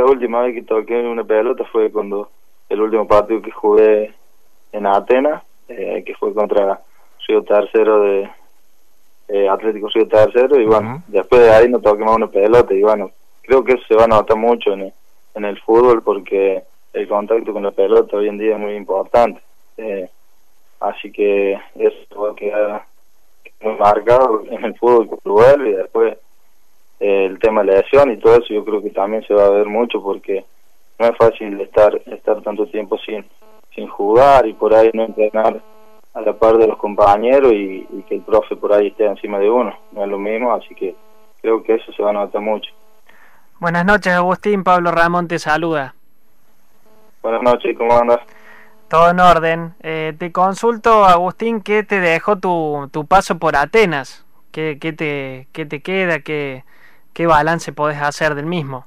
la última vez que toqué una pelota fue cuando el último partido que jugué en Atenas, eh, que fue contra Río Tercero de eh, Atlético Río Tercero, y bueno, después de ahí no toqué más una pelota, y bueno, creo que eso se va a notar mucho en el, en el fútbol porque el contacto con la pelota hoy en día es muy importante. Eh, así que eso va a quedar muy marcado en el fútbol y después eh, el tema de la lesión y todo eso yo creo que también se va a ver mucho porque no es fácil estar estar tanto tiempo sin sin jugar y por ahí no entrenar a la par de los compañeros y, y que el profe por ahí esté encima de uno no es lo mismo así que creo que eso se va a notar mucho Buenas noches, Agustín. Pablo Ramón te saluda. Buenas noches, ¿cómo andas? Todo en orden. Eh, te consulto, Agustín, ¿qué te dejó tu, tu paso por Atenas? ¿Qué, qué, te, qué te queda? ¿Qué, ¿Qué balance podés hacer del mismo?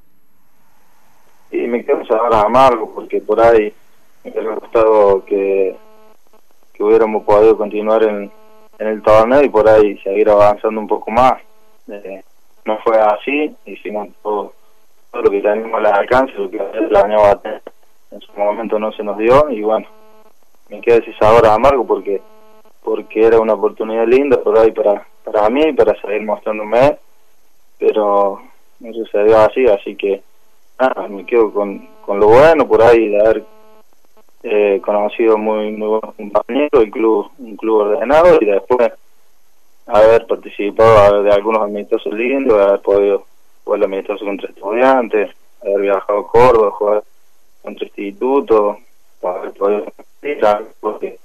Y me quedo ahora amargo porque por ahí me hubiera gustado que, que hubiéramos podido continuar en, en el torneo y por ahí seguir avanzando un poco más. Eh, no fue así, hicimos todo lo que teníamos al alcance, lo que planeaba en su momento no se nos dio y bueno, me queda ese sabor amargo porque porque era una oportunidad linda por ahí para para mí para seguir mostrándome, pero no sucedió así, así que nada, me quedo con, con lo bueno por ahí de haber eh, conocido muy muy buenos compañeros, el club, un club ordenado y después haber participado de algunos amistosos lindos, haber podido jugar amistoso contra estudiantes, haber viajado a Córdoba, jugar contra institutos, haber podido porque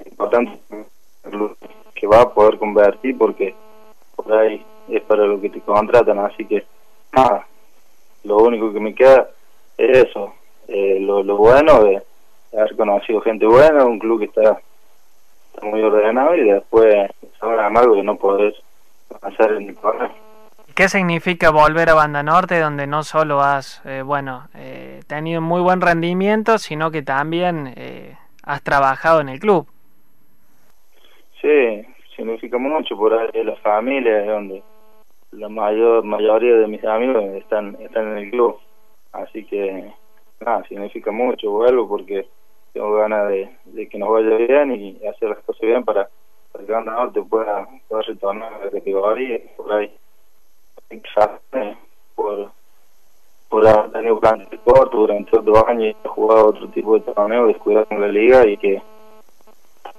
es importante que va a poder convertir porque por ahí es para lo que te contratan, así que nada, lo único que me queda es eso, eh, lo, lo bueno de haber conocido gente buena, un club que está, está muy ordenado y después ahora amargo que no podés hacer en el torneo. ¿Qué significa volver a Banda Norte, donde no solo has, eh, bueno, eh, tenido muy buen rendimiento, sino que también eh, has trabajado en el club? Sí, significa mucho por ahí la familia, donde la mayor mayoría de mis amigos están están en el club, así que nada, significa mucho, vuelvo porque tengo ganas de, que nos vaya bien y hacer las cosas bien para que Banda Norte pueda, pueda retornar a la categoría por ahí eh, por por haber tenido plan de corto durante dos años y jugado otro tipo de torneo descuidado con la liga y que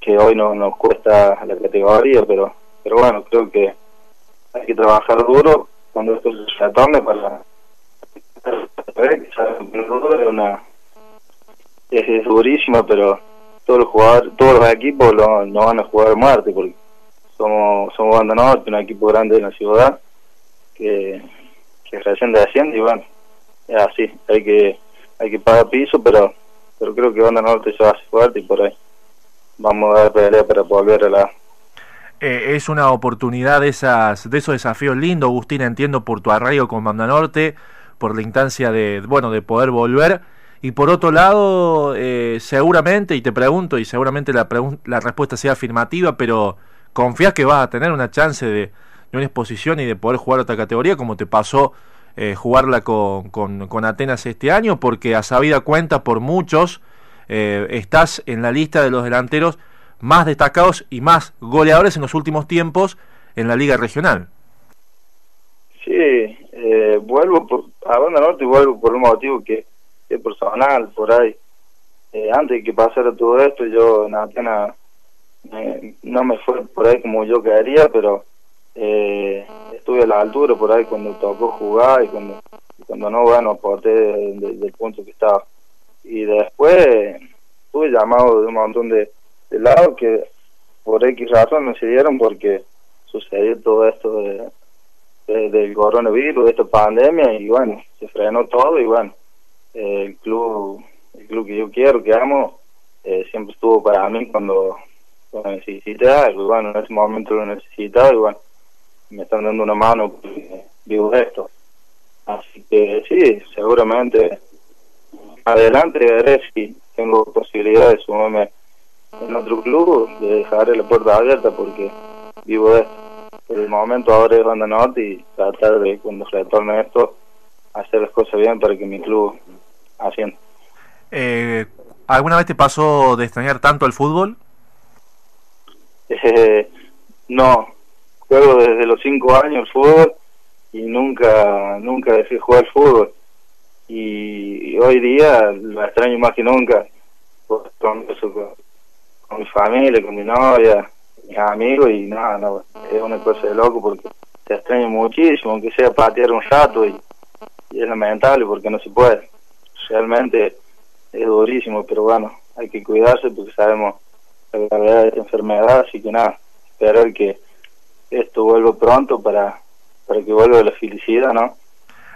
que hoy no nos cuesta la categoría pero pero bueno creo que hay que trabajar duro cuando esto se retorne para es una es, durísima pero todos los jugadores, todos los equipos lo, no van a jugar muerte porque somos somos banda norte, un equipo grande en la ciudad que, que recién desciende y bueno, es así, hay que hay que pagar piso, pero pero creo que banda norte se va a hacer fuerte y por ahí vamos a dar pelea para volver a la eh, es una oportunidad de esas de esos desafíos lindos, Agustín, entiendo por tu arraigo con Banda Norte, por la instancia de bueno de poder volver y por otro lado, eh, seguramente, y te pregunto, y seguramente la, la respuesta sea afirmativa, pero ¿confías que vas a tener una chance de, una exposición y de poder jugar otra categoría como te pasó eh, jugarla con, con, Atenas este año? Porque a sabida cuenta por muchos, estás en la lista de los delanteros más destacados y más goleadores en los últimos tiempos en la liga regional. Sí, vuelvo por, a Banda Norte y vuelvo por un motivo que personal por ahí. Eh, antes de que pasara todo esto, yo en Atenas no me fue por ahí como yo quería, pero eh, estuve a la altura por ahí cuando tocó jugar y cuando, cuando no, bueno, aporté del punto que estaba. Y después tuve llamado de un montón de, de lados que por X razón no se dieron porque sucedió todo esto de, del coronavirus, de esta pandemia, y bueno, se frenó todo y bueno, el club el club que yo quiero, que amo, eh, siempre estuvo para mí cuando, cuando necesité algo. Bueno, en ese momento lo necesitaba y bueno, me están dando una mano porque vivo esto. Así que sí, seguramente adelante veré si tengo posibilidad de sumarme en otro club, de dejar la puerta abierta porque vivo de esto. Por el momento ahora es Banda Norte y tratar de cuando se retorne esto hacer las cosas bien para que mi club ascienda. Eh, ¿Alguna vez te pasó de extrañar tanto el fútbol? Eh, no, juego desde los cinco años el fútbol y nunca nunca dejé jugar fútbol y, hoy día lo extraño más que nunca con, con, mi familia, con mi novia, mis amigos y nada, no, es una cosa de loco porque te extraño muchísimo, aunque sea patear un rato y, es lamentable porque no se puede. Realmente es durísimo, pero bueno, hay que cuidarse porque sabemos la gravedad de esta enfermedad, así que nada, esperar que esto vuelva pronto para, para que vuelva la felicidad, ¿no?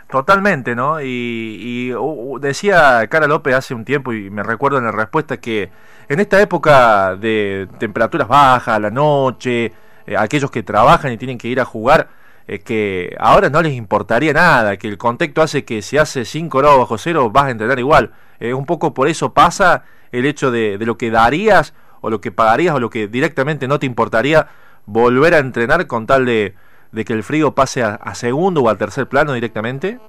Totalmente, ¿no? Y, decía Cara López hace un tiempo, y me recuerdo en la respuesta, que en esta época de temperaturas bajas, la noche, eh, aquellos que trabajan y tienen que ir a jugar, eh, que ahora no les importaría nada, que el contexto hace que si hace 5 grados bajo cero vas a entrenar igual. Eh, un poco por eso pasa el hecho de lo que darías o lo que pagarías o lo que directamente no te importaría volver a entrenar con tal de de que el frío pase a, segundo o al tercer plano directamente?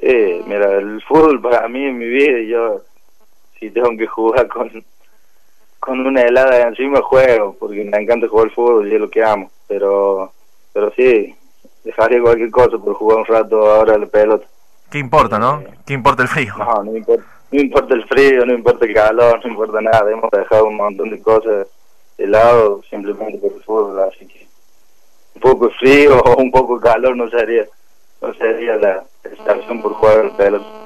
Sí, mira, el fútbol para mí en mi vida, yo si tengo que jugar con, con una helada encima juego, porque me encanta jugar el fútbol y es lo que amo, pero pero sí, dejaría cualquier cosa por jugar un rato ahora la pelota. ¿Qué importa, no? Eh, ¿Qué importa el frío? No, no importa, no importa el frío, no importa el calor, no importa nada, hemos dejado un montón de cosas de lado simplemente por el fútbol, así que poco frío o un poco calor no sería, no sería la estación por jugar pelota.